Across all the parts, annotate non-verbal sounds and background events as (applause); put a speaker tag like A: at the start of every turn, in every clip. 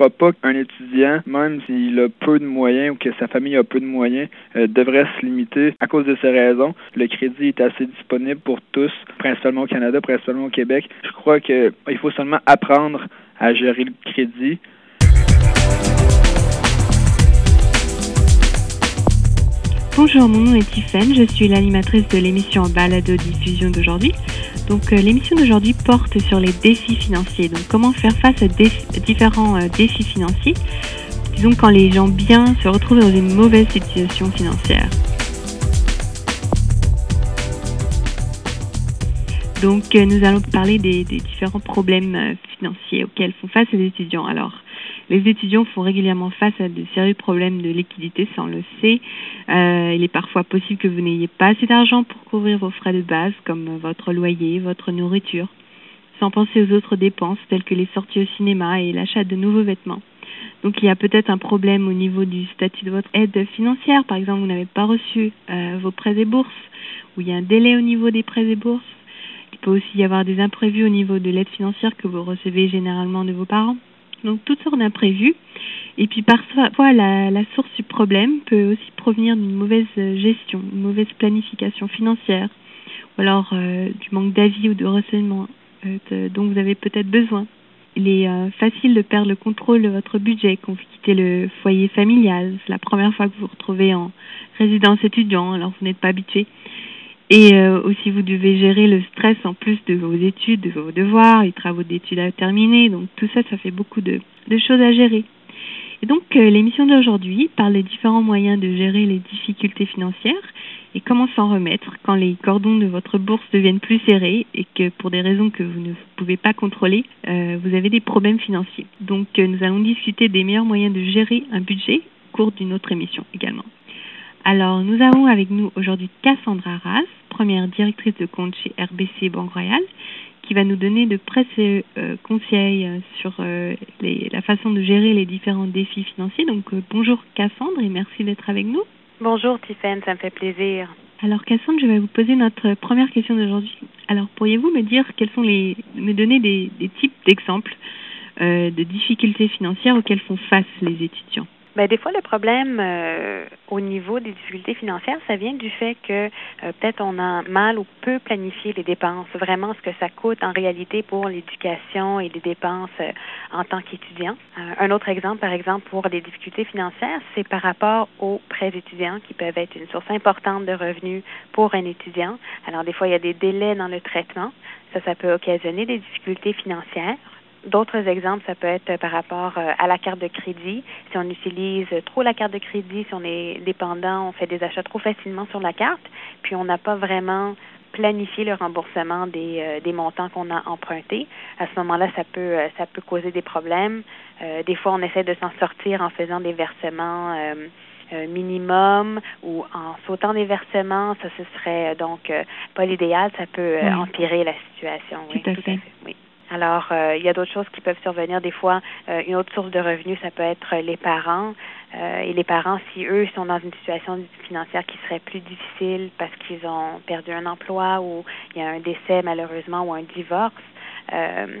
A: crois pas qu'un étudiant, même s'il a peu de moyens ou que sa famille a peu de moyens, euh, devrait se limiter à cause de ces raisons. Le crédit est assez disponible pour tous, principalement au Canada, principalement au Québec. Je crois qu'il faut seulement apprendre à gérer le crédit.
B: Bonjour, mon nom est Tiffany, je suis l'animatrice de l'émission Balado Diffusion d'aujourd'hui. Donc euh, l'émission d'aujourd'hui porte sur les défis financiers. Donc comment faire face à différents euh, défis financiers. Disons quand les gens bien se retrouvent dans une mauvaise situation financière. Donc euh, nous allons parler des, des différents problèmes financiers auxquels font face les étudiants. Alors les étudiants font régulièrement face à de sérieux problèmes de liquidité, ça on le sait. Euh, il est parfois possible que vous n'ayez pas assez d'argent pour couvrir vos frais de base, comme votre loyer, votre nourriture, sans penser aux autres dépenses telles que les sorties au cinéma et l'achat de nouveaux vêtements. Donc il y a peut-être un problème au niveau du statut de votre aide financière. Par exemple, vous n'avez pas reçu euh, vos prêts et bourses, ou il y a un délai au niveau des prêts et bourses. Il peut aussi y avoir des imprévus au niveau de l'aide financière que vous recevez généralement de vos parents. Donc toutes sortes d'imprévus. Et puis parfois la, source du problème peut aussi provenir d'une mauvaise gestion, une mauvaise planification financière, ou alors euh, du manque d'avis ou de renseignements euh, dont vous avez peut-être besoin. Il est euh, facile de perdre le contrôle de votre budget quand vous quittez le foyer familial. C'est la première fois que vous vous retrouvez en résidence étudiant, alors vous n'êtes pas habitué. Et euh, aussi, vous devez gérer le stress en plus de vos études, de vos devoirs, les travaux d'études à terminer. Donc tout ça, ça fait beaucoup de, de choses à gérer. Et donc euh, l'émission d'aujourd'hui parle des différents moyens de gérer les difficultés financières et comment s'en remettre quand les cordons de votre bourse deviennent plus serrés et que pour des raisons que vous ne pouvez pas contrôler, euh, vous avez des problèmes financiers. Donc nous allons discuter des meilleurs moyens de gérer un budget au cours d'une autre émission également. Alors, nous avons avec nous aujourd'hui Cassandra Ras, première directrice de compte chez RBC Banque Royale, qui va nous donner de précieux euh, conseils euh, sur euh, les, la façon de gérer les différents défis financiers. Donc, bonjour Cassandra et merci d'être avec nous.
C: Bonjour Tiffany, ça me fait plaisir.
B: Alors Cassandra, je vais vous poser notre première question d'aujourd'hui. Alors, pourriez-vous me dire quels sont les, me donner des, des types d'exemples de difficultés financières auxquelles font face les étudiants?
C: Ben, des fois, le problème euh, au niveau des difficultés financières, ça vient du fait que euh, peut-être on a mal ou peu planifié les dépenses, vraiment ce que ça coûte en réalité pour l'éducation et les dépenses euh, en tant qu'étudiant. un autre exemple, par exemple, pour les difficultés financières, c'est par rapport aux prêts étudiants qui peuvent être une source importante de revenus pour un étudiant. Alors, des fois, il y a des délais dans le traitement. Ça, ça peut occasionner des difficultés financières. D'autres exemples, ça peut être par rapport euh, à la carte de crédit. Si on utilise trop la carte de crédit, si on est dépendant, on fait des achats trop facilement sur la carte, puis on n'a pas vraiment planifié le remboursement des, euh, des montants qu'on a empruntés. À ce moment-là, ça peut euh, ça peut causer des problèmes. des fois, on essaie de s'en sortir en faisant des versements minimum ou en sautant des versements. Ça, ce serait donc pas l'idéal. Ça peut empirer la situation.
B: oui, tout à fait.
C: Oui. Alors, euh, il y a d'autres choses qui peuvent survenir. Des fois, euh, une autre source de revenus, ça peut être les parents. Euh, et les parents, si eux sont dans une situation financière qui serait plus difficile parce qu'ils ont perdu un emploi ou il y a un décès malheureusement ou un divorce,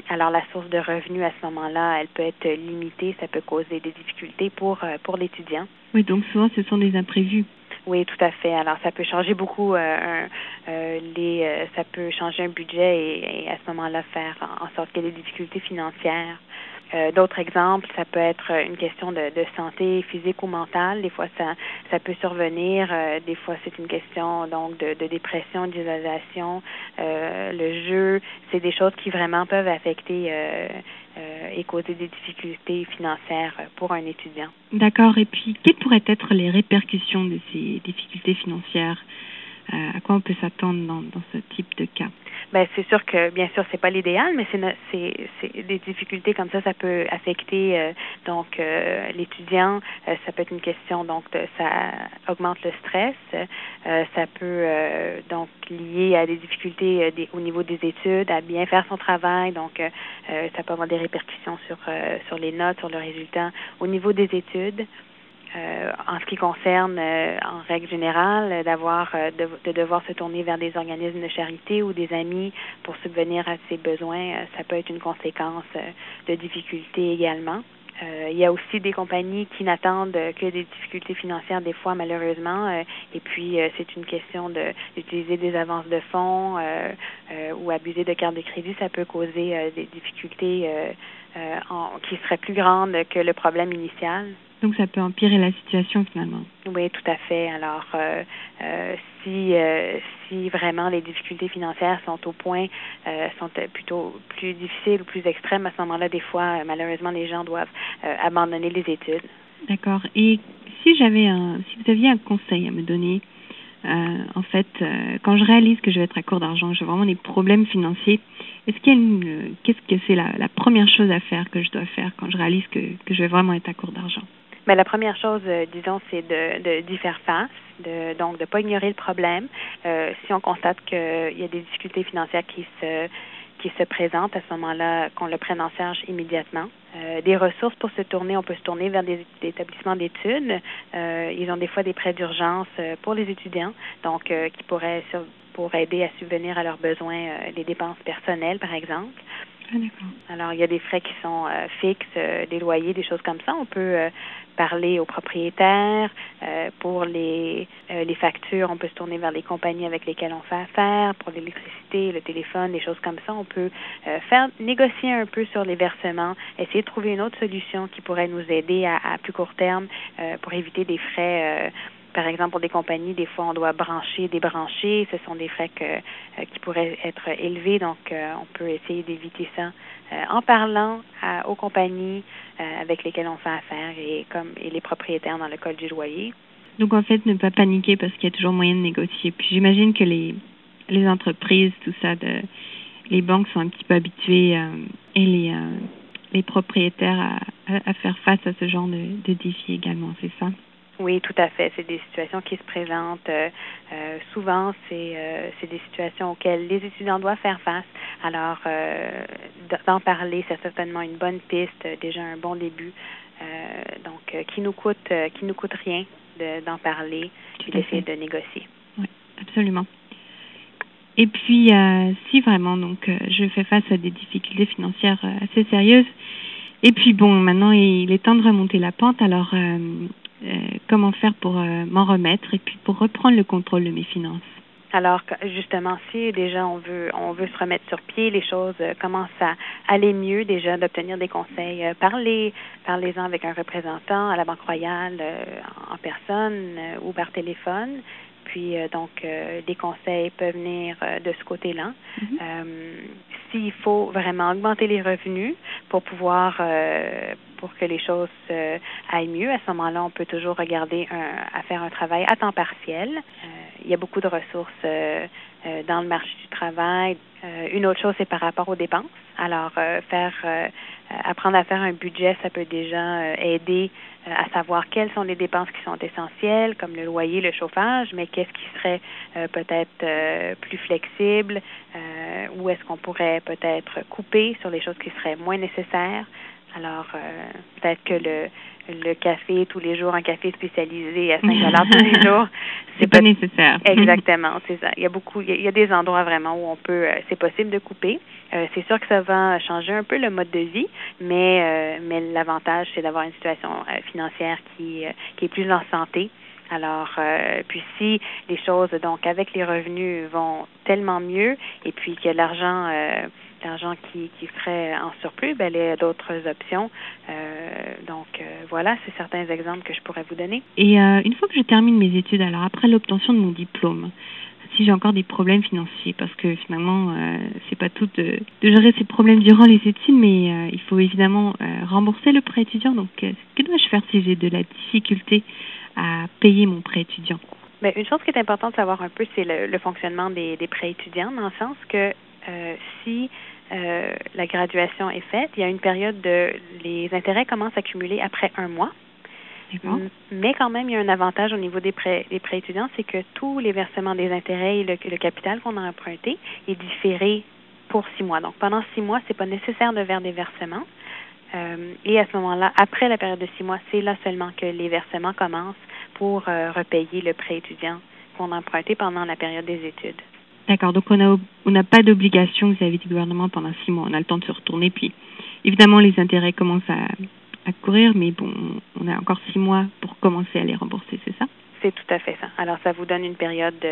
C: alors la source de revenus à ce moment-là, elle peut être limitée, ça peut causer des difficultés pour pour l'étudiant.
B: Oui, donc souvent ce sont des imprévus.
C: Oui, tout à fait. Alors, ça peut changer beaucoup. Euh, euh, les, euh, ça peut changer un budget et, à ce moment-là faire en, sorte qu'il y ait des difficultés financières. D'autres exemples, ça peut être une question de, santé physique ou mentale. Des fois, ça, ça peut survenir. des fois, c'est une question donc de, de dépression, d'isolation. le jeu, c'est des choses qui vraiment peuvent affecter euh, et causer des difficultés financières pour un étudiant.
B: D'accord. Et puis, quelles pourraient être les répercussions de ces difficultés financières? Euh, À quoi on peut s'attendre dans, dans ce type de
C: ben c'est sûr que bien sûr c'est pas l'idéal, mais c'est c'est des difficultés comme ça, ça peut affecter euh, donc euh, l'étudiant. Euh, ça peut être une question donc de, ça augmente le stress. ça peut donc lier à des difficultés des, au niveau des études, à bien faire son travail. Donc ça peut avoir des répercussions sur sur les notes, sur le résultat. Au niveau des études, euh, en ce qui concerne, euh, en règle générale, d'avoir euh, de, de, devoir se tourner vers des organismes de charité ou des amis pour subvenir à ses besoins, ça peut être une conséquence de difficultés également. Euh, il y a aussi des compagnies qui n'attendent que des difficultés financières des fois malheureusement euh, et puis euh, c'est une question de d'utiliser des avances de fonds ou abuser de carte de crédit ça peut causer des difficultés en, qui seraient plus grandes que le problème initial.
B: Donc ça peut empirer la situation finalement.
C: Oui, tout à fait. Alors euh, euh, si euh, si vraiment les difficultés financières sont au point sont plutôt plus difficiles ou plus extrêmes à ce moment-là, des fois malheureusement les gens doivent abandonner les études.
B: D'accord. Et si j'avais un si vous aviez un conseil à me donner en fait, quand je réalise que je vais être à court d'argent, j'ai vraiment des problèmes financiers, est-ce qu'il y a une, qu'est-ce que c'est la, la, première chose à faire que je dois faire quand je réalise que, que je vais vraiment être à court d'argent?
C: Mais la première chose, euh, disons, c'est de d'y faire face, de, donc de pas ignorer le problème. Euh, si on constate qu'il y a des difficultés financières qui se qui se présentent à ce moment-là, qu'on le prenne en charge immédiatement. Euh, des ressources pour se tourner, on peut se tourner vers des, établissements d'études. Euh, ils ont des fois des prêts d'urgence euh, pour les étudiants, donc euh, qui pourraient pour aider à subvenir à leurs besoins, les dépenses personnelles, par exemple.
B: Ah,
C: Alors, il y a des frais qui sont fixes, des loyers, des choses comme ça. On peut parler aux propriétaires. Euh, pour les, euh, les factures, on peut se tourner vers les compagnies avec lesquelles on fait affaire. Pour l'électricité, le téléphone, des choses comme ça, on peut euh, faire négocier un peu sur les versements, essayer de trouver une autre solution qui pourrait nous aider à, à plus court terme pour éviter des frais par exemple, pour des compagnies, des fois, on doit brancher, débrancher. Ce sont des frais euh, qui pourraient être élevés, donc euh, on peut essayer d'éviter ça euh, en parlant aux compagnies avec lesquelles on fait affaire et comme et les propriétaires dans le code du loyer.
B: Donc en fait, ne pas paniquer parce qu'il y a toujours moyen de négocier. Puis j'imagine que les les entreprises, tout ça, de, les banques sont un petit peu habituées et les les propriétaires à, à, faire face à ce genre de, de défis également, c'est ça?
C: Oui, tout à fait. C'est des situations qui se présentent. Euh, euh, souvent, c'est euh, c'est des situations auxquelles les étudiants doivent faire face. Alors, d'en parler, c'est certainement une bonne piste, déjà un bon début. donc, qui nous coûte, qui nous coûte rien d'en parler et d'essayer de négocier.
B: Oui, absolument. Et puis, si vraiment, donc, je fais face à des difficultés financières assez sérieuses, et puis bon, maintenant il est temps de remonter la pente. Alors, euh, comment faire pour euh, m'en remettre et puis pour reprendre le contrôle de mes finances.
C: Alors justement, si déjà on veut on veut se remettre sur pied, les choses euh, commencent à aller mieux déjà d'obtenir des conseils. parlez parlez-en avec un représentant à la Banque Royale en personne ou par téléphone. Puis donc des conseils peuvent venir de ce côté-là. Mm-hmm. S'il faut vraiment augmenter les revenus pour pouvoir pour que les choses euh, aillent mieux. À ce moment-là, on peut toujours regarder un, à faire un travail à temps partiel. Euh, il y a beaucoup de ressources euh, dans le marché du travail. une autre chose, c'est par rapport aux dépenses. Alors, faire apprendre à faire un budget, ça peut déjà aider à savoir quelles sont les dépenses qui sont essentielles, comme le loyer, le chauffage, mais qu'est-ce qui serait peut-être plus flexible, ou est-ce qu'on pourrait peut-être couper sur les choses qui seraient moins nécessaires. Alors, euh, peut-être que le, le café tous les jours, un café spécialisé à 5 dollars tous les (laughs) jours,
B: c'est pas, nécessaire. (laughs)
C: Exactement, c'est ça. Il y a beaucoup, il y a des endroits vraiment où on peut, euh, c'est possible de couper. Euh, c'est sûr que ça va changer un peu le mode de vie, mais mais l'avantage c'est d'avoir une situation financière qui qui est plus en santé. Alors, puis si les choses, donc avec les revenus, vont tellement mieux, et puis que l'argent l'argent qui, qui serait en surplus, ben, il y a d'autres options. Euh, donc euh, voilà, c'est certains exemples que je pourrais vous donner.
B: Et euh, une fois que je termine mes études, alors après l'obtention de mon diplôme, si j'ai encore des problèmes financiers, parce que finalement, euh, c'est pas tout de, de, gérer ces problèmes durant les études, mais euh, il faut évidemment euh, rembourser le prêt étudiant. Donc, que dois-je faire si j'ai de la difficulté à payer mon prêt étudiant?
C: Bien, une chose qui est importante de savoir un peu, c'est le, le, fonctionnement des, des prêts étudiants, dans le sens que euh, si euh, la graduation est faite, il y a une période de les intérêts commencent à cumuler après un mois. Mais quand même, il y a un avantage au niveau des prêts, des prêts étudiants, c'est que tous les versements des intérêts et le, le capital qu'on a emprunté est différé pour six mois. Donc pendant six mois, c'est pas nécessaire de faire des versements. Euh, et à ce moment-là, après la période de six mois, c'est là seulement que les versements commencent pour euh, repayer le prêt étudiant qu'on a emprunté pendant la période des études.
B: D'accord, donc on on n'a pas d'obligation vis-à-vis du gouvernement pendant six mois. On a le temps de se retourner, puis évidemment les intérêts commencent à à courir, mais bon, on a encore six mois pour commencer à les rembourser, c'est ça?
C: C'est tout à fait ça. Alors, ça vous donne une période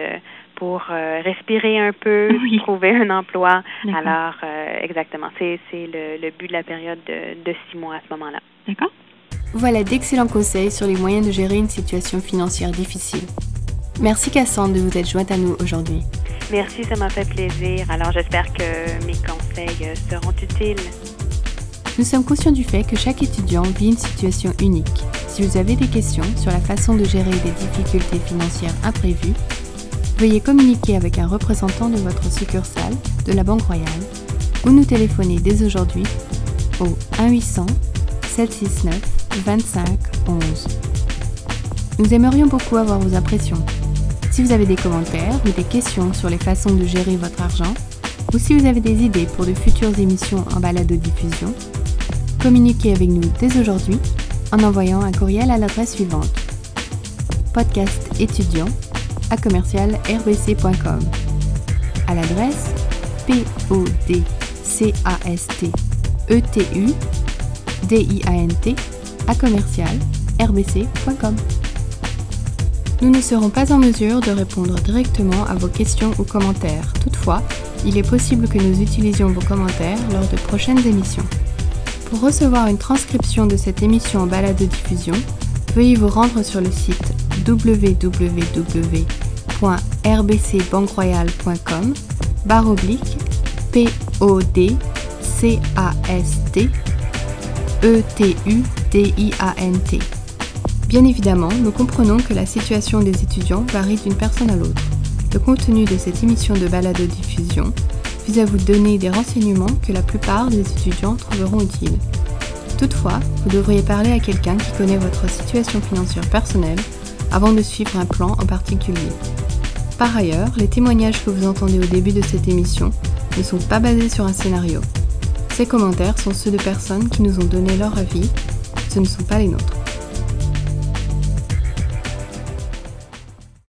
C: pour respirer un peu, trouver un emploi. Alors, exactement, c'est le, le, but de la période de, de six mois à ce moment-là.
B: D'accord.
D: Voilà d'excellents conseils sur les moyens de gérer une situation financière difficile. Merci Cassandre de vous être jointe à nous aujourd'hui.
C: Merci, ça m'a fait plaisir. Alors j'espère que mes conseils euh, seront utiles.
D: Nous sommes conscients du fait que chaque étudiant vit une situation unique. Si vous avez des questions sur la façon de gérer des difficultés financières imprévues, veuillez communiquer avec un représentant de votre succursale de la Banque Royale ou nous téléphoner dès aujourd'hui au 1 800 769 25 11. Nous aimerions beaucoup avoir vos impressions. Si vous avez des commentaires ou des questions sur les façons de gérer votre argent, ou si vous avez des idées pour de futures émissions en balado-diffusion, communiquez avec nous dès aujourd'hui en envoyant un courriel à l'adresse suivante podcast étudiant à commercial rbc.com à l'adresse p o d c a s t e à commercial rbc.com. Nous ne serons pas en mesure de répondre directement à vos questions ou commentaires. Toutefois, il est possible que nous utilisions vos commentaires lors de prochaines émissions. Pour recevoir une transcription de cette émission en balade de diffusion, veuillez vous rendre sur le site www.rbcbanqueroyale.com barre oblique P O D C A S T E T U D I A N T. Bien évidemment, nous comprenons que la situation des étudiants varie d'une personne à l'autre. Le contenu de cette émission de balado-diffusion vise à vous donner des renseignements que la plupart des étudiants trouveront utiles. Toutefois, vous devriez parler à quelqu'un qui connaît votre situation financière personnelle avant de suivre un plan en particulier. Par ailleurs, les témoignages que vous entendez au début de cette émission ne sont pas basés sur un scénario. Ces commentaires sont ceux de personnes qui nous ont donné leur avis, ce ne sont pas les nôtres.